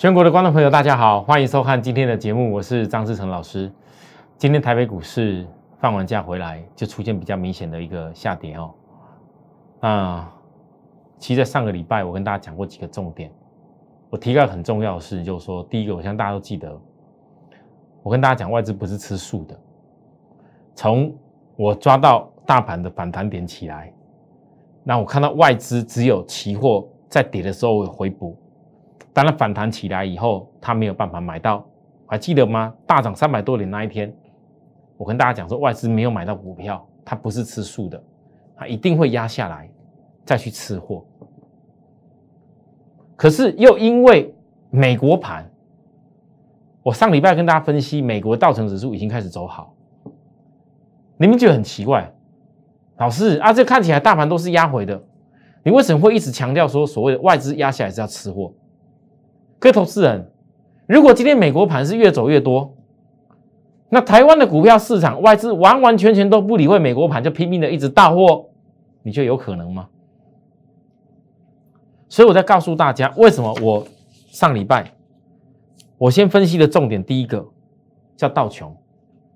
全国的观众朋友，大家好，欢迎收看今天的节目，我是张志成老师。今天台北股市放完假回来，就出现比较明显的一个下跌哦。啊，其实在上个礼拜，我跟大家讲过几个重点，我提到很重要的事，就是说，第一个，我相信大家都记得，我跟大家讲，外资不是吃素的。从我抓到大盘的反弹点起来，那我看到外资只有期货在跌的时候回补。当它反弹起来以后，它没有办法买到，还记得吗？大涨三百多点那一天，我跟大家讲说，外资没有买到股票，它不是吃素的，它一定会压下来再去吃货。可是又因为美国盘，我上礼拜跟大家分析，美国道琼指数已经开始走好，你们觉得很奇怪，老师啊，这看起来大盘都是压回的，你为什么会一直强调说所谓的外资压下来是要吃货？各位投资人，如果今天美国盘是越走越多，那台湾的股票市场外资完完全全都不理会美国盘，就拼命的一直大货，你觉得有可能吗？所以我在告诉大家，为什么我上礼拜我先分析的重点，第一个叫道琼，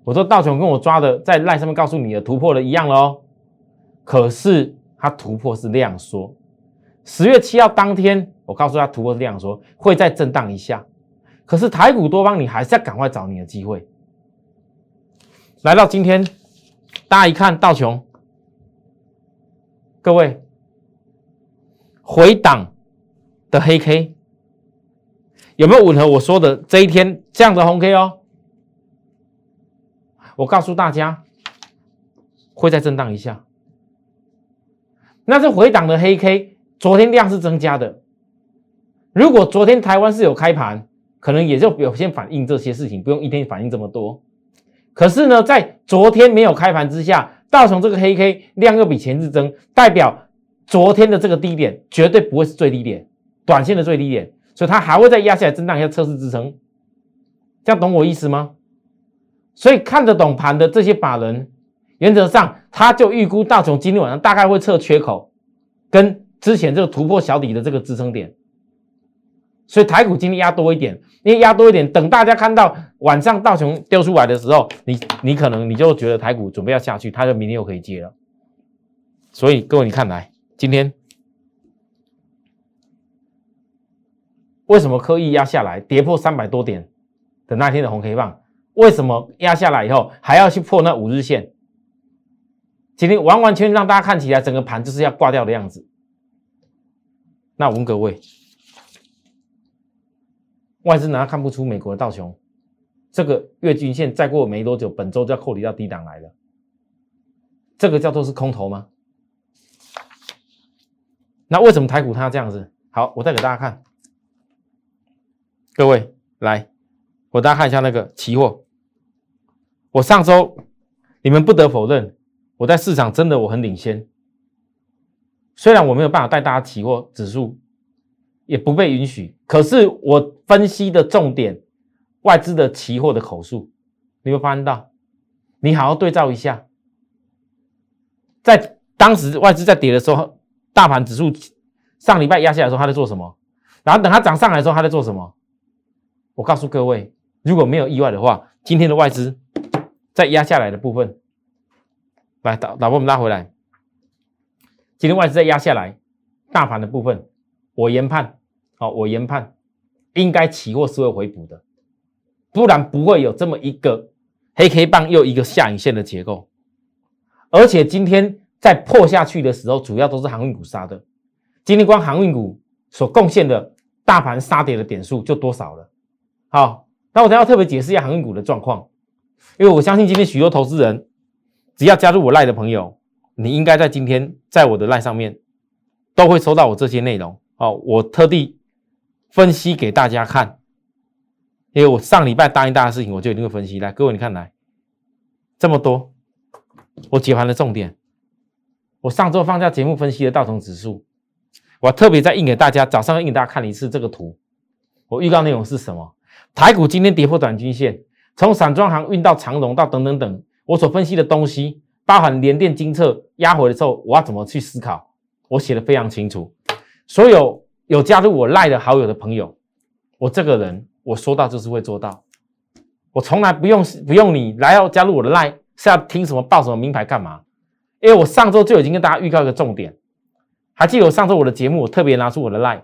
我说道琼跟我抓的在赖上面告诉你的突破的一样哦，可是它突破是量缩，十月七号当天。我告诉他，突破是这样说，会再震荡一下。可是台股多方，你还是要赶快找你的机会。来到今天，大家一看道琼，各位回档的黑 K 有没有吻合我说的这一天这样的红 K 哦？我告诉大家，会再震荡一下。那这回档的黑 K，昨天量是增加的。如果昨天台湾是有开盘，可能也就表现反映这些事情，不用一天反映这么多。可是呢，在昨天没有开盘之下，大熊这个黑 K 量又比前日增，代表昨天的这个低点绝对不会是最低点，短线的最低点，所以它还会再压下来震荡一下测试支撑。这样懂我意思吗？所以看得懂盘的这些法人，原则上他就预估大熊今天晚上大概会测缺口，跟之前这个突破小底的这个支撑点。所以台股今天压多一点，因为压多一点，等大家看到晚上道琼掉出来的时候，你你可能你就觉得台股准备要下去，它就明天又可以接了。所以各位你看来，今天为什么刻意压下来，跌破三百多点的那天的红 K 棒？为什么压下来以后还要去破那五日线？今天完完全让大家看起来整个盘就是要挂掉的样子。那我问各位。外资难道看不出美国的道琼这个月均线再过没多久，本周就要扣离到低档来了？这个叫做是空头吗？那为什么台股它要这样子？好，我再给大家看，各位来，我大家看一下那个期货。我上周你们不得否认，我在市场真的我很领先。虽然我没有办法带大家期货指数。也不被允许。可是我分析的重点，外资的期货的口述，你会发现到，你好好对照一下，在当时外资在跌的时候，大盘指数上礼拜压下来的时候，他在做什么？然后等它涨上来的时候，他在做什么？我告诉各位，如果没有意外的话，今天的外资在压下来的部分，来导导播我们拉回来，今天外资在压下来，大盘的部分。我研判，好，我研判，应该期货是会回补的，不然不会有这么一个黑 K 棒又一个下影线的结构。而且今天在破下去的时候，主要都是航运股杀的。今天光航运股所贡献的大盘杀跌的点数就多少了？好，那我等要特别解释一下航运股的状况，因为我相信今天许多投资人，只要加入我赖的朋友，你应该在今天在我的赖上面都会收到我这些内容。哦，我特地分析给大家看，因为我上礼拜答应大家的事情，我就一定会分析。来，各位你看来这么多，我解盘的重点，我上周放假节目分析的道琼指数，我特别再印给大家，早上印给大家看了一次这个图。我预告内容是什么？台股今天跌破短均线，从散装行运到长荣到等等等，我所分析的东西，包含联电、金测压回的时候，我要怎么去思考？我写的非常清楚。所有有加入我赖的好友的朋友，我这个人，我说到就是会做到，我从来不用不用你来要加入我的赖是要听什么报什么名牌干嘛？因为我上周就已经跟大家预告一个重点，还记得我上周我的节目，我特别拿出我的赖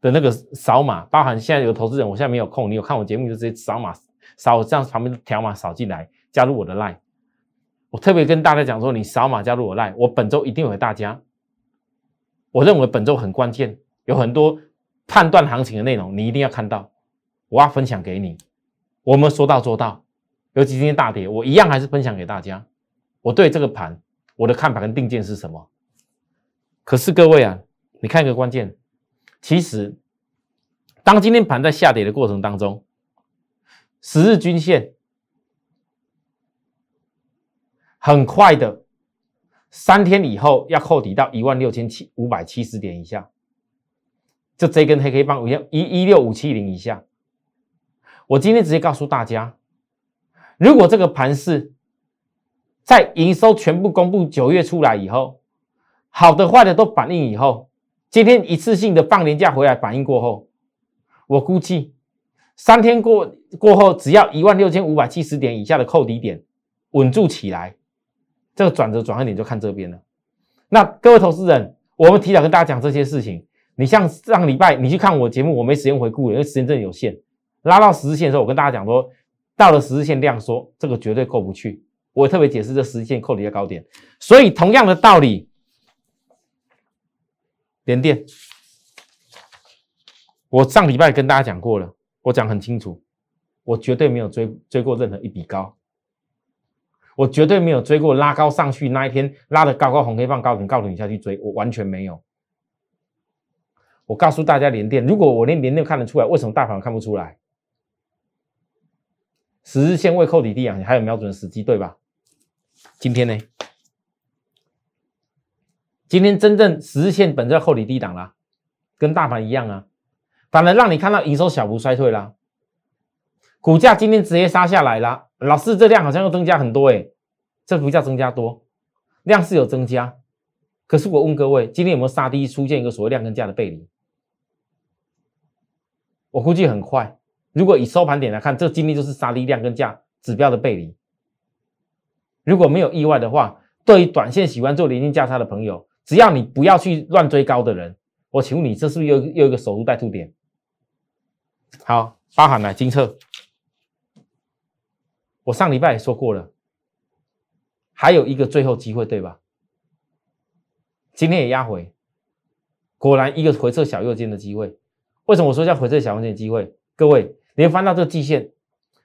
的那个扫码，包含现在有投资人，我现在没有空，你有看我节目就直接扫码扫这样旁边的条码扫进来加入我的赖。我特别跟大家讲说，你扫码加入我赖我本周一定会大家。我认为本周很关键，有很多判断行情的内容，你一定要看到，我要分享给你。我们说到做到，尤其今天大跌，我一样还是分享给大家。我对这个盘，我的看法跟定见是什么？可是各位啊，你看一个关键，其实当今天盘在下跌的过程当中，十日均线很快的。三天以后要扣底到一万六千七五百七十点以下，就这根黑黑棒一一一六五七零以下。我今天直接告诉大家，如果这个盘是在营收全部公布九月出来以后，好的坏的都反映以后，今天一次性的放年假回来反应过后，我估计三天过过后，只要一万六千五百七十点以下的扣底点稳住起来。这个转折转换点就看这边了。那各位投资人，我们提早跟大家讲这些事情。你像上礼拜你去看我节目，我没时间回顾，因为时间真的有限。拉到十日线的时候，我跟大家讲说，到了十日线量缩，这个绝对过不去。我特别解释这十日线扣底的高点。所以同样的道理，连电，我上礼拜跟大家讲过了，我讲很清楚，我绝对没有追追过任何一笔高。我绝对没有追过拉高上去那一天拉的高高红黑棒高点高点下去追，我完全没有。我告诉大家，连电，如果我连连电看得出来，为什么大盘看不出来？十日线未扣底地啊，你还有瞄准时机，对吧？今天呢？今天真正十日线本就扣底低档啦，跟大盘一样啊，反而让你看到营收小幅衰退啦，股价今天直接杀下来了。老师，这量好像又增加很多哎，这不叫增加多，量是有增加，可是我问各位，今天有没有杀低出现一个所谓量跟价的背离？我估计很快。如果以收盘点来看，这今天就是杀低量跟价指标的背离。如果没有意外的话，对于短线喜欢做临近价差的朋友，只要你不要去乱追高的人，我请问你，这是不是又又一个守株待兔点？好，包含了金策。我上礼拜也说过了，还有一个最后机会，对吧？今天也压回，果然一个回撤小右肩的机会。为什么我说叫回撤小右肩的机会？各位，你翻到这个季线，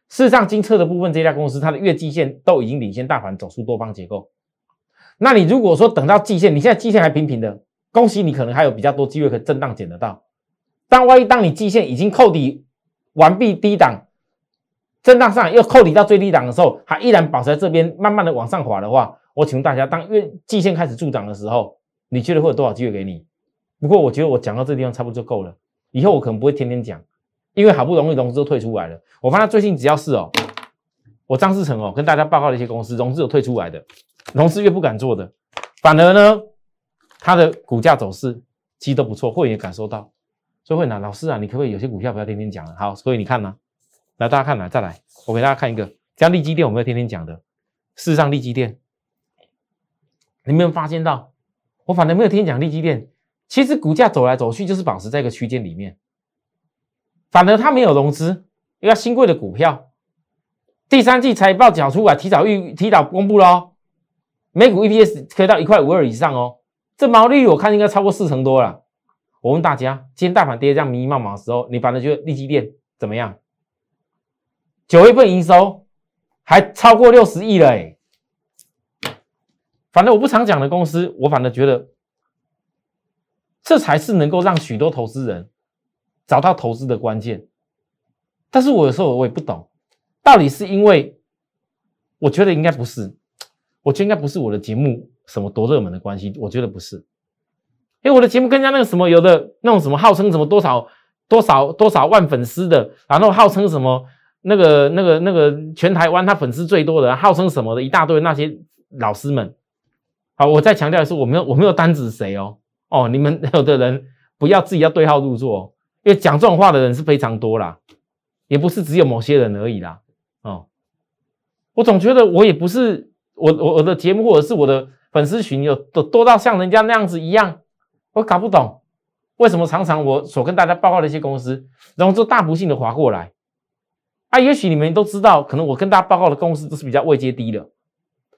事实上，金策的部分这家公司，它的月季线都已经领先大盘走出多方结构。那你如果说等到季线，你现在季线还平平的，恭喜你，可能还有比较多机会可以震荡捡得到。但万一当你季线已经扣底完毕低档，震荡上又扣底到最低档的时候，还依然保持在这边，慢慢的往上滑的话，我请问大家，当月季线开始助涨的时候，你觉得会有多少机会给你？不过我觉得我讲到这地方差不多就够了，以后我可能不会天天讲，因为好不容易融资都退出来了。我发现最近只要是哦，我张志成哦跟大家报告的一些公司融资有退出来的，融资越不敢做的，反而呢，它的股价走势其实都不错，会员也感受到。所以会拿老师啊，你可不可以有些股票不要天天讲了？好，所以你看呢？来，大家看来，再来，我给大家看一个，像利基店，我们要天天讲的。事实上，利基店，你没有发现到，我反正没有天天讲利基店，其实股价走来走去就是保持在一个区间里面。反而它没有融资，因为新贵的股票，第三季财报缴出来，提早预提早公布喽，每股 EPS 可以到一块五二以上哦，这毛利率我看应该超过四成多了。我问大家，今天大盘跌这样迷迷茫茫的时候，你反正觉得利基店怎么样？九月份营收还超过六十亿了哎，反正我不常讲的公司，我反正觉得这才是能够让许多投资人找到投资的关键。但是我有时候我也不懂，到底是因为我觉得应该不是，我觉得应该不是我的节目什么多热门的关系，我觉得不是，因为我的节目更加那个什么，有的那种什么号称什么多少多少多少万粉丝的，然后号称什么。那个、那个、那个，全台湾他粉丝最多的，号称什么的一大堆那些老师们，好，我再强调一次，我没有我没有单指谁哦，哦，你们 有的人不要自己要对号入座，因为讲这种话的人是非常多啦，也不是只有某些人而已啦。哦，我总觉得我也不是我我我的节目或者是我的粉丝群有多多到像人家那样子一样，我搞不懂为什么常常我所跟大家报告的一些公司，然后就大不幸的划过来。啊，也许你们都知道，可能我跟大家报告的公司都是比较位阶低的，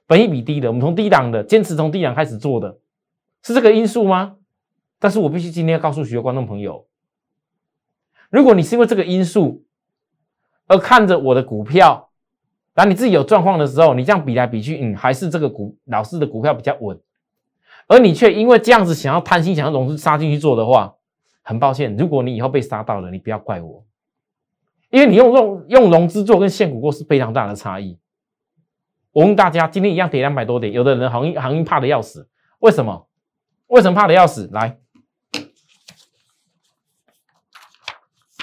本益比低的，我们从低档的坚持从低档开始做的，是这个因素吗？但是我必须今天要告诉许多观众朋友，如果你是因为这个因素而看着我的股票，当你自己有状况的时候，你这样比来比去，嗯，还是这个股老师的股票比较稳，而你却因为这样子想要贪心，想要融资杀进去做的话，很抱歉，如果你以后被杀到了，你不要怪我。因为你用用用融资做跟现股过是非常大的差异。我问大家，今天一样跌两百多点，有的人行业行业怕的要死，为什么？为什么怕的要死？来，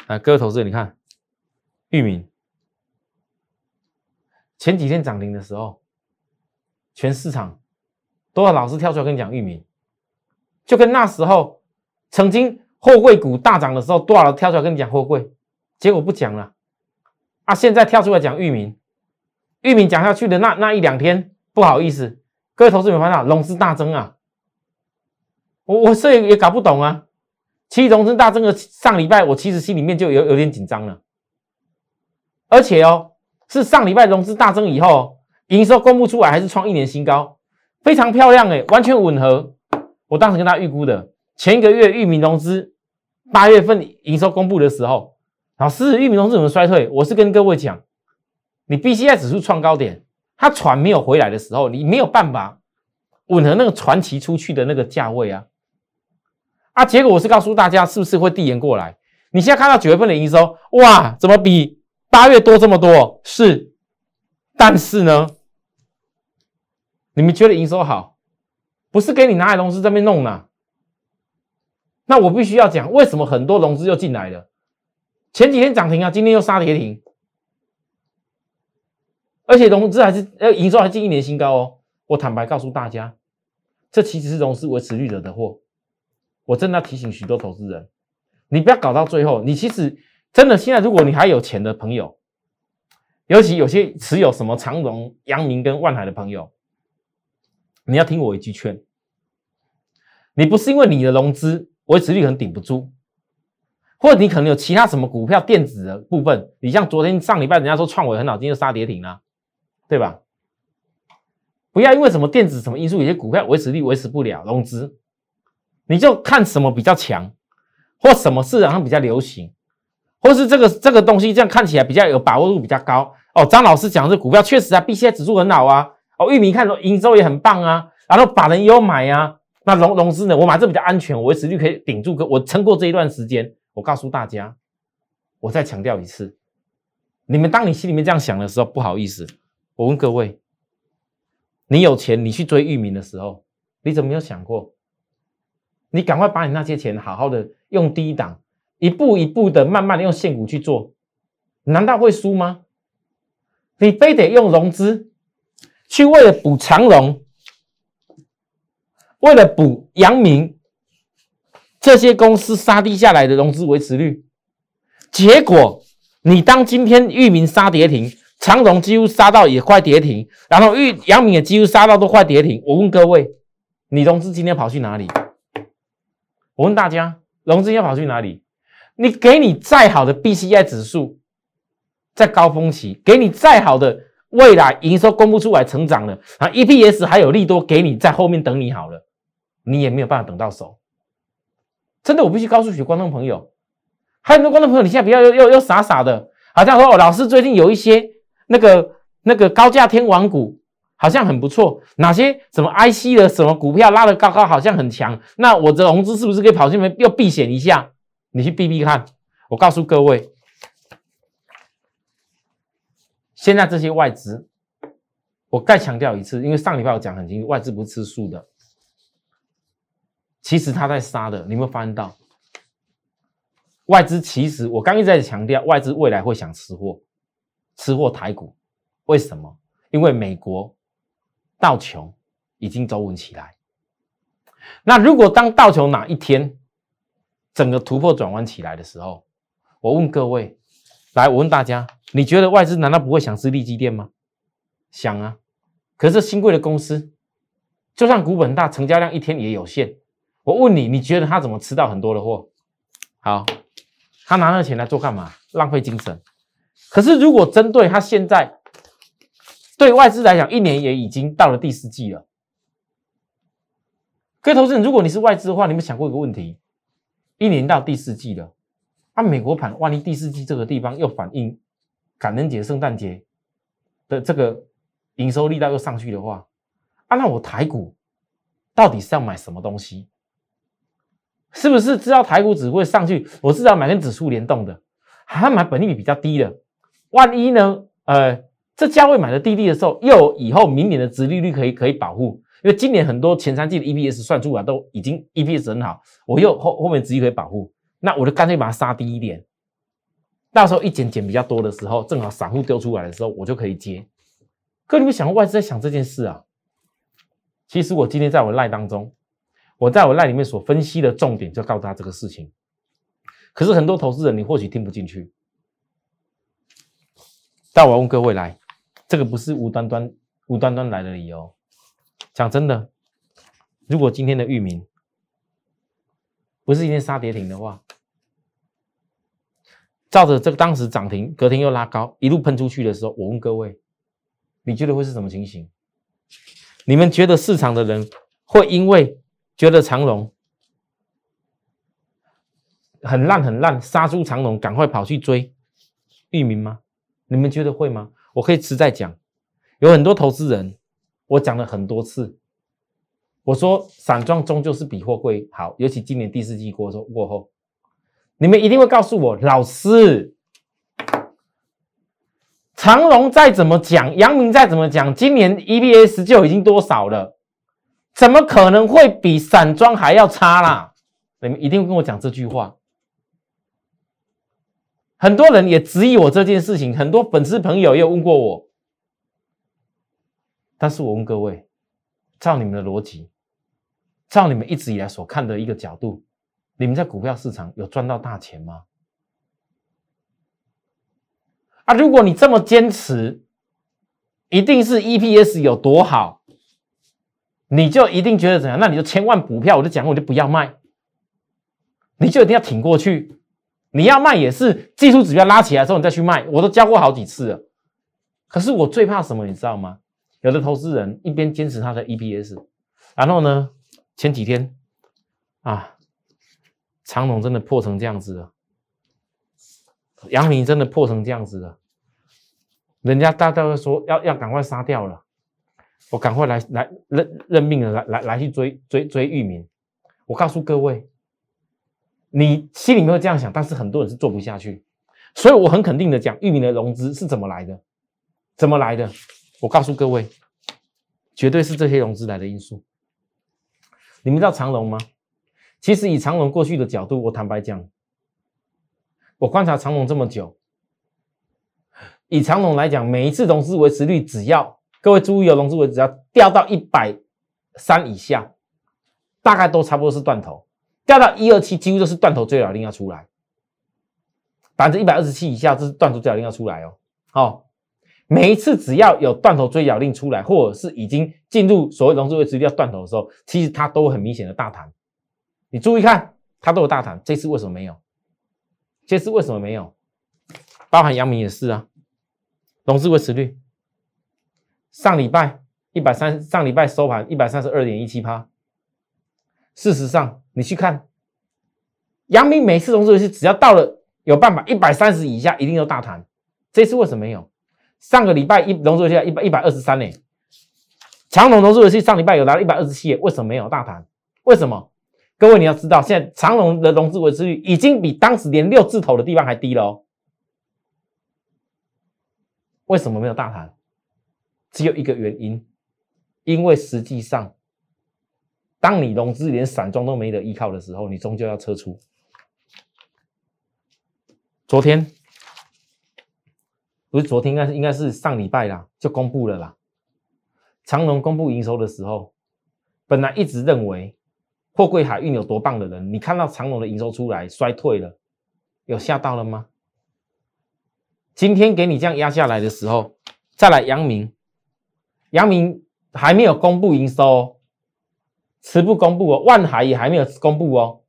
来，各位投资者，你看，域名前几天涨停的时候，全市场都有老师跳出来跟你讲域名，就跟那时候曾经货柜股大涨的时候，多少人跳出来跟你讲货柜？结果不讲了，啊！现在跳出来讲域名，域名讲下去的那那一两天，不好意思，各位投资有看到融资大增啊！我我这也搞不懂啊！其实融资大增的上礼拜，我其实心里面就有有点紧张了，而且哦，是上礼拜融资大增以后，营收公布出来还是创一年新高，非常漂亮哎，完全吻合。我当时跟他预估的，前一个月域名融资八月份营收公布的时候。老师，玉米融资怎么衰退？我是跟各位讲，你 B C I 指数创高点，它船没有回来的时候，你没有办法吻合那个传奇出去的那个价位啊！啊，结果我是告诉大家，是不是会递延过来？你现在看到九月份的营收，哇，怎么比八月多这么多？是，但是呢，你们觉得营收好，不是给你拿来融资这边弄呢？那我必须要讲，为什么很多融资又进来了？前几天涨停啊，今天又杀跌停，而且融资还是呃营收还近一年新高哦。我坦白告诉大家，这其实是融资维持率惹的祸。我真的要提醒许多投资人，你不要搞到最后。你其实真的现在，如果你还有钱的朋友，尤其有些持有什么长荣、阳明跟万海的朋友，你要听我一句劝，你不是因为你的融资维持率可能顶不住。或者你可能有其他什么股票电子的部分，你像昨天上礼拜人家说创维很好，今天杀跌停了，对吧？不要因为什么电子什么因素，有些股票维持率维持不了融资，你就看什么比较强，或什么市场上比较流行，或是这个这个东西这样看起来比较有把握度比较高哦。张老师讲这股票确实啊，B C I 指数很好啊，哦，玉米看说营收也很棒啊，然后法人也有买啊，那融融资呢，我买这比较安全，我维持率可以顶住，我撑过这一段时间。我告诉大家，我再强调一次，你们当你心里面这样想的时候，不好意思，我问各位，你有钱你去追域名的时候，你怎么有想过？你赶快把你那些钱好好的用低档，一步一步的慢慢的用现股去做，难道会输吗？你非得用融资去为了补长融，为了补阳明。这些公司杀低下来的融资维持率，结果你当今天域名杀跌停，长荣几乎杀到也快跌停，然后玉阳明也几乎杀到都快跌停。我问各位，你融资今天跑去哪里？我问大家，融资要跑去哪里？你给你再好的 B C I 指数，在高峰期，给你再好的未来营收公布出来成长了啊，E P S 还有利多给你在后面等你好了，你也没有办法等到手。真的，我必须告诉许观众朋友，还有很多观众朋友，你现在不要又又又傻傻的，好像说哦，老师最近有一些那个那个高价天王股，好像很不错，哪些什么 IC 的什么股票拉得高高，好像很强，那我的融资是不是可以跑进来又避险一下？你去避避看。我告诉各位，现在这些外资，我再强调一次，因为上礼拜我讲很清楚，外资不是吃素的。其实他在杀的，你有没有发现到？外资其实我刚一直在强调，外资未来会想吃货，吃货台股，为什么？因为美国道琼已经走稳起来。那如果当道琼哪一天整个突破转弯起来的时候，我问各位，来，我问大家，你觉得外资难道不会想吃利基店吗？想啊，可是新贵的公司，就算股本大，成交量一天也有限。我问你，你觉得他怎么吃到很多的货？好，他拿那钱来做干嘛？浪费精神。可是如果针对他现在，对外资来讲，一年也已经到了第四季了。各位投资人，如果你是外资的话，你们想过一个问题：一年到第四季了，啊，美国盘万一第四季这个地方又反映感恩节、圣诞节的这个营收力道又上去的话，啊，那我台股到底是要买什么东西？是不是知道台股只会上去？我是要买跟指数联动的，还要买本利比比较低的。万一呢？呃，这价位买的低低的时候，又以后明年的殖利率可以可以保护，因为今年很多前三季的 EPS 算出来都已经 EPS 很好，我又后后面殖利率可以保护，那我就干脆把它杀低一点，到时候一减减比较多的时候，正好散户丢出来的时候，我就可以接。可你们想过外资在想这件事啊？其实我今天在我赖当中。我在我赖里面所分析的重点，就告诉他这个事情。可是很多投资人，你或许听不进去。但我问各位来，这个不是无端端、无端端来的理由。讲真的，如果今天的域名不是今天杀跌停的话，照着这个当时涨停，隔天又拉高，一路喷出去的时候，我问各位，你觉得会是什么情形？你们觉得市场的人会因为？觉得长龙很烂很烂，杀出长龙，赶快跑去追域名吗？你们觉得会吗？我可以实在讲，有很多投资人，我讲了很多次，我说散装终究是比货柜好，尤其今年第四季过后过后，你们一定会告诉我，老师，长龙再怎么讲，阳明再怎么讲，今年 EPS 就已经多少了？怎么可能会比散装还要差啦？你们一定会跟我讲这句话。很多人也质疑我这件事情，很多粉丝朋友也问过我。但是我问各位，照你们的逻辑，照你们一直以来所看的一个角度，你们在股票市场有赚到大钱吗？啊，如果你这么坚持，一定是 EPS 有多好。你就一定觉得怎样？那你就千万股票，我就讲，我就不要卖，你就一定要挺过去。你要卖也是技术指标拉起来之后你再去卖，我都教过好几次了。可是我最怕什么，你知道吗？有的投资人一边坚持他的 EPS，然后呢，前几天啊，长隆真的破成这样子了，杨明真的破成这样子了，人家大家都说要要赶快杀掉了。我赶快来来认认命了，来来来去追追追域名。我告诉各位，你心里面会这样想，但是很多人是做不下去。所以我很肯定的讲，域名的融资是怎么来的？怎么来的？我告诉各位，绝对是这些融资来的因素。你们知道长隆吗？其实以长隆过去的角度，我坦白讲，我观察长隆这么久，以长隆来讲，每一次融资维持率只要。各位注意哦，融资位只要掉到一百三以下，大概都差不多是断头；掉到一二七，几乎就是断头追缴令要出来。百分之一百二十七以下，这是断头追缴令要出来哦。好，每一次只要有断头追缴令出来，或者是已经进入所谓融资位置要断头的时候，其实它都很明显的大弹。你注意看，它都有大弹。这次为什么没有？这次为什么没有？包含阳明也是啊，融资维持率。上礼拜一百三，上礼拜收盘一百三十二点一七趴。事实上，你去看，阳明每次融资游戏只要到了有办法一百三十以下，一定都大弹。这次为什么没有？上个礼拜一融资游戏一百一百二十三呢？长隆融资游戏上礼拜有达到一百二十七，为什么没有大弹？为什么？各位你要知道，现在长隆的融资维持率已经比当时连六字头的地方还低了哦。为什么没有大弹？只有一个原因，因为实际上，当你融资连散装都没得依靠的时候，你终究要撤出。昨天不是昨天，应该是应该是上礼拜啦，就公布了啦。长隆公布营收的时候，本来一直认为货柜海运有多棒的人，你看到长隆的营收出来衰退了，有吓到了吗？今天给你这样压下来的时候，再来阳明，阳明还没有公布营收，迟不公布哦，万海也还没有公布哦。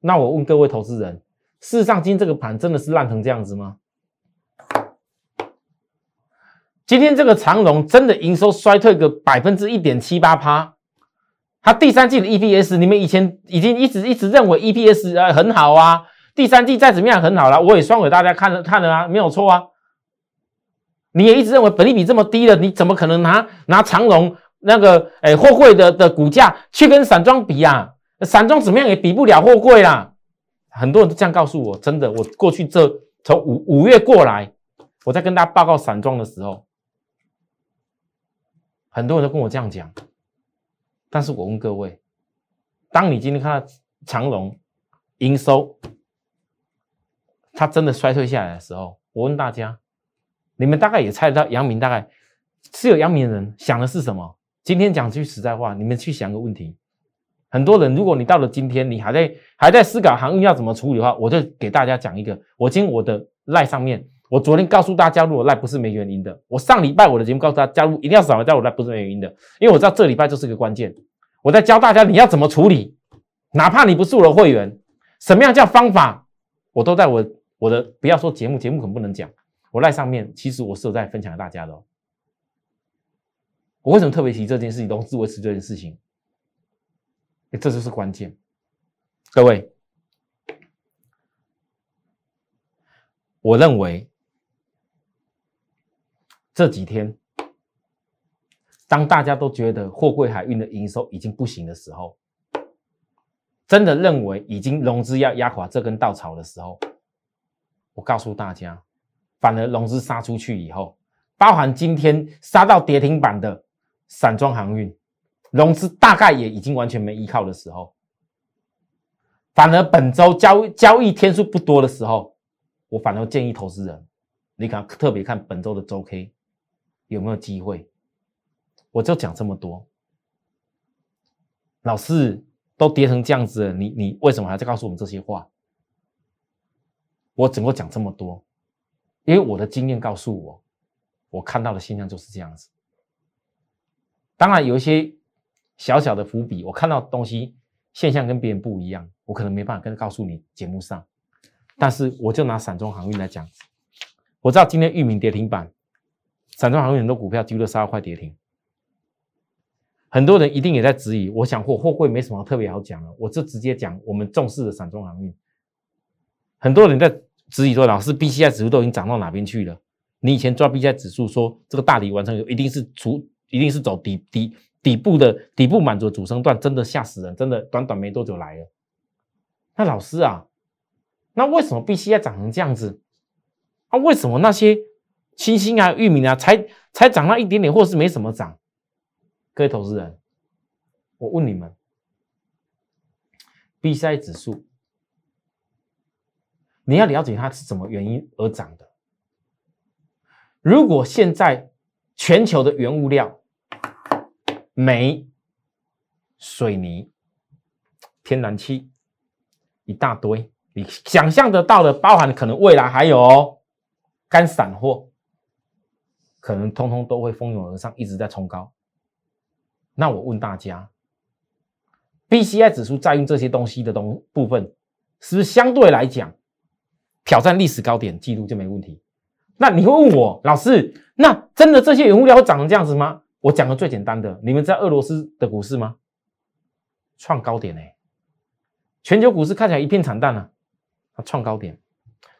那我问各位投资人，事实上今天这个盘真的是烂成这样子吗？今天这个长隆真的营收衰退个百分之一点七八趴，它第三季的 EPS，你们以前已经一直一直认为 EPS 呃很好啊，第三季再怎么样很好了，我也算给大家看了看了啊，没有错啊。你也一直认为本利比这么低了，你怎么可能拿拿长隆那个诶货柜的的股价去跟散装比啊？散装怎么样也比不了货柜啦。很多人都这样告诉我，真的，我过去这从五五月过来，我在跟大家报告散装的时候。很多人都跟我这样讲，但是我问各位，当你今天看到长隆营收它真的衰退下来的时候，我问大家，你们大概也猜得到，阳明大概是有阳明的人想的是什么？今天讲句实在话，你们去想个问题，很多人，如果你到了今天，你还在还在思考航运要怎么处理的话，我就给大家讲一个，我今天我的赖上面。我昨天告诉大家如果赖不是没原因的。我上礼拜我的节目告诉大家加入一定要扫描加入赖不是没原因的，因为我知道这礼拜就是个关键。我在教大家你要怎么处理，哪怕你不是我的会员，什么样叫方法，我都在我我的不要说节目，节目可能不能讲。我赖上面其实我是有在分享给大家的。我为什么特别提这件事情，都自维持这件事情？这就是关键，各位，我认为。这几天，当大家都觉得货柜海运的营收已经不行的时候，真的认为已经融资要压垮这根稻草的时候，我告诉大家，反而融资杀出去以后，包含今天杀到跌停板的散装航运，融资大概也已经完全没依靠的时候，反而本周交交易天数不多的时候，我反而建议投资人，你看特别看本周的周 K。有没有机会？我就讲这么多。老师都跌成这样子了，你你为什么还在告诉我们这些话？我怎么讲这么多？因为我的经验告诉我，我看到的现象就是这样子。当然有一些小小的伏笔，我看到东西现象跟别人不一样，我可能没办法跟告诉你节目上。但是我就拿散装航运来讲，我知道今天域名跌停板。散装航运很多股票几乎都杀到快跌停，很多人一定也在质疑。我想货货柜没什么特别好讲了，我就直接讲我们重视的散装航运。很多人在质疑说，老师 B C I 指数都已经涨到哪边去了？你以前抓 B C I 指数说这个大底完成一定是主，一定是走底底底部的底部满足主升段，真的吓死人！真的短短没多久来了。那老师啊，那为什么 B C I 涨成这样子？啊，为什么那些？星星啊，玉米啊，才才涨了一点点，或是没什么涨。各位投资人，我问你们，B C 指数，你要了解它是什么原因而涨的。如果现在全球的原物料，煤、水泥、天然气一大堆，你想象得到的，包含可能未来还有干散货。可能通通都会蜂拥而上，一直在冲高。那我问大家，B C I 指数在用这些东西的东部分，是不是相对来讲挑战历史高点记录就没问题？那你会问我老师，那真的这些原物料会涨成这样子吗？我讲个最简单的，你们知道俄罗斯的股市吗？创高点哎，全球股市看起来一片惨淡啊，它创高点。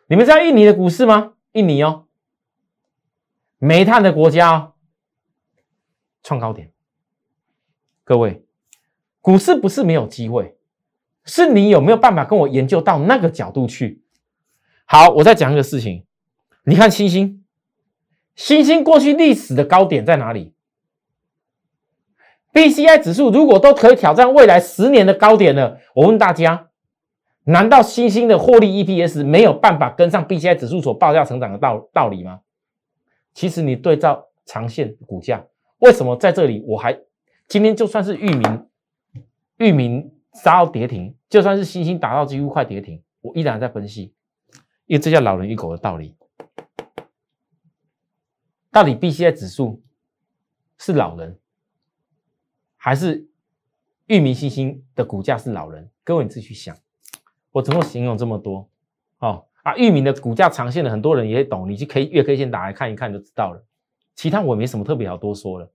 你们知道印尼的股市吗？印尼哦。煤炭的国家哦创高点，各位，股市不是没有机会，是你有没有办法跟我研究到那个角度去？好，我再讲一个事情，你看星星，星星过去历史的高点在哪里？B C I 指数如果都可以挑战未来十年的高点了，我问大家，难道星星的获利 E P S 没有办法跟上 B C I 指数所报价成长的道道理吗？其实你对照长线股价，为什么在这里我还今天就算是域名，域名杀到跌停，就算是星星打到几乎快跌停，我依然在分析，因为这叫老人与狗的道理。到底 B C I 指数是老人，还是域名星星的股价是老人？各位你自己去想。我怎么形容这么多？哦啊，域名的股价长线的很多人也懂，你就可以月 K 线打来看一看就知道了。其他我没什么特别好多说了。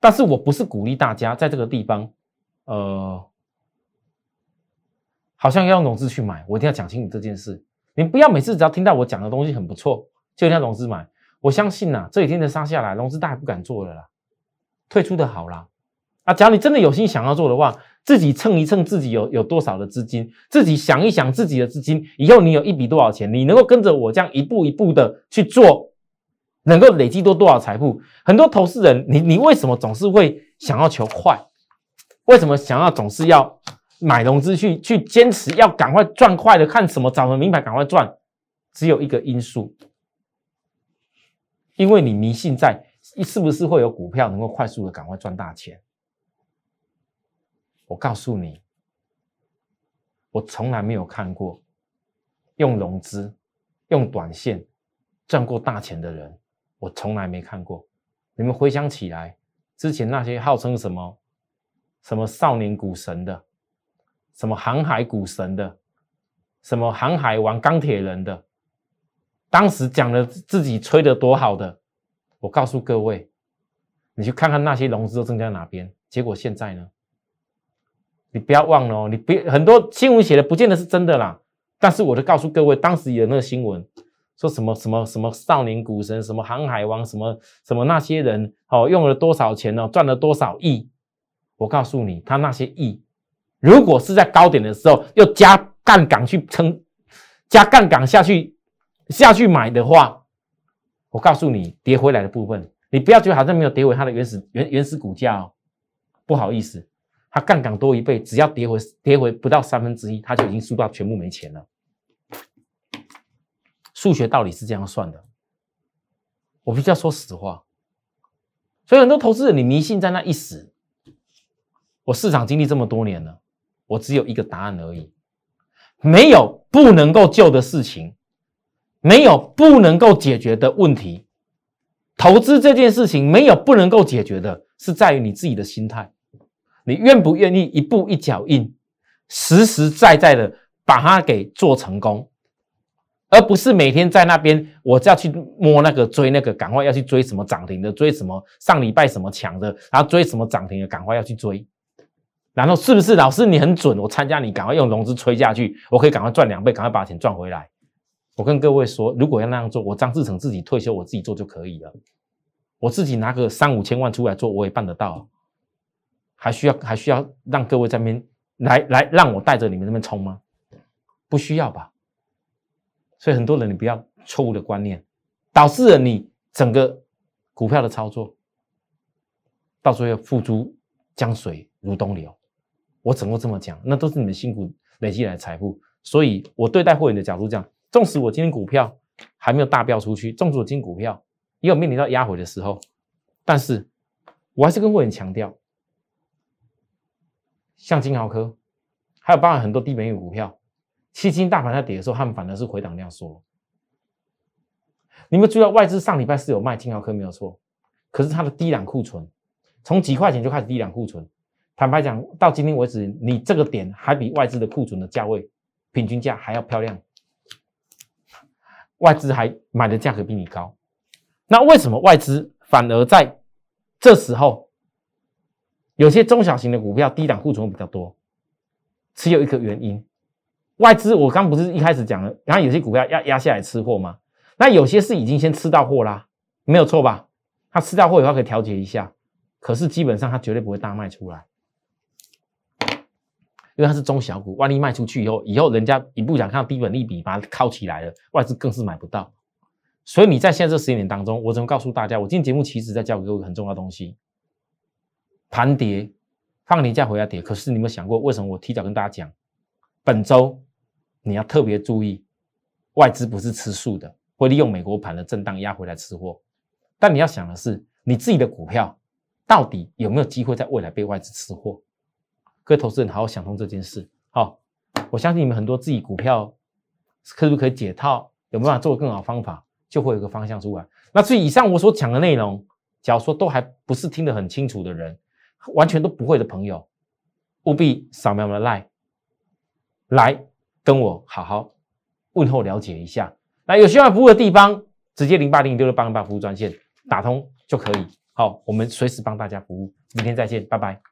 但是我不是鼓励大家在这个地方，呃，好像要用融资去买，我一定要讲清楚这件事。你不要每次只要听到我讲的东西很不错，就一定要融资买。我相信呐，这几天的杀下来，融资大家不敢做了啦，退出的好啦。啊，只要你真的有心想要做的话，自己称一称自己有有多少的资金，自己想一想自己的资金，以后你有一笔多少钱，你能够跟着我这样一步一步的去做，能够累积多多少财富？很多投资人，你你为什么总是会想要求快？为什么想要总是要买融资去去坚持要赶快赚快的？看什么找什么名牌赶快赚？只有一个因素。因为你迷信在是不是会有股票能够快速的赶快赚大钱？我告诉你，我从来没有看过用融资、用短线赚过大钱的人，我从来没看过。你们回想起来，之前那些号称什么什么少年股神的，什么航海股神的，什么航海王、钢铁人的。当时讲的自己吹的多好的，我告诉各位，你去看看那些融资都增加哪边，结果现在呢？你不要忘了哦，你别很多新闻写的不见得是真的啦。但是我就告诉各位，当时有那个新闻说什么什么什么少年股神，什么航海王，什么什么那些人哦，用了多少钱呢？赚了多少亿？我告诉你，他那些亿，如果是在高点的时候又加杠杆去撑，加杠杆下去。下去买的话，我告诉你，跌回来的部分，你不要觉得好像没有跌回它的原始原原始股价哦。不好意思，它杠杆多一倍，只要跌回跌回不到三分之一，它就已经输到全部没钱了。数学道理是这样算的，我必须要说实话。所以很多投资人，你迷信在那一时。我市场经历这么多年了，我只有一个答案而已，没有不能够救的事情。没有不能够解决的问题，投资这件事情没有不能够解决的，是在于你自己的心态，你愿不愿意一步一脚印，实实在在的把它给做成功，而不是每天在那边我就要去摸那个追那个，赶快要去追什么涨停的，追什么上礼拜什么强的，然后追什么涨停的，赶快要去追，然后是不是老师你很准，我参加你赶快用融资吹下去，我可以赶快赚两倍，赶快把钱赚回来。我跟各位说，如果要那样做，我张志成自己退休，我自己做就可以了。我自己拿个三五千万出来做，我也办得到。还需要还需要让各位在那边来来让我带着你们那边冲吗？不需要吧。所以很多人你不要错误的观念，导致了你整个股票的操作，到时候要付诸江水如东流。我怎么这么讲？那都是你们辛苦累积来的财富。所以我对待会员的角度这样。纵使我今天股票还没有大飙出去，纵使我今天股票也有面临到压回的时候，但是我还是跟会员强调，像金豪科，还有包含很多低本益股票，基金大盘在跌的时候，他们反而是回档量缩。你们注意到外资上礼拜是有卖金豪科没有错，可是它的低档库存从几块钱就开始低档库存，坦白讲，到今天为止，你这个点还比外资的库存的价位平均价还要漂亮。外资还买的价格比你高，那为什么外资反而在这时候有些中小型的股票低档库存比较多？只有一个原因，外资我刚不是一开始讲了，然后有些股票压压下来吃货吗？那有些是已经先吃到货啦，没有错吧？他吃到货以后可以调节一下，可是基本上他绝对不会大卖出来。因为它是中小股，万一卖出去以后，以后人家一不想看到低本利比把它靠起来了，外资更是买不到。所以你在现在这十年当中，我只能告诉大家，我今天节目其实在教给各位很重要的东西：盘跌，放年假回来跌。可是你有没有想过，为什么我提早跟大家讲，本周你要特别注意，外资不是吃素的，会利用美国盘的震荡压回来吃货。但你要想的是，你自己的股票到底有没有机会在未来被外资吃货？各位投资人好好想通这件事。好，我相信你们很多自己股票可不可以解套，有没有办法做更好方法，就会有个方向出来。那至于以上我所讲的内容，假如说都还不是听得很清楚的人，完全都不会的朋友，务必扫描我的 line 来跟我好好问候了解一下。那有需要服务的地方，直接零八零六六八零八服务专线打通就可以。好，我们随时帮大家服务。明天再见，拜拜。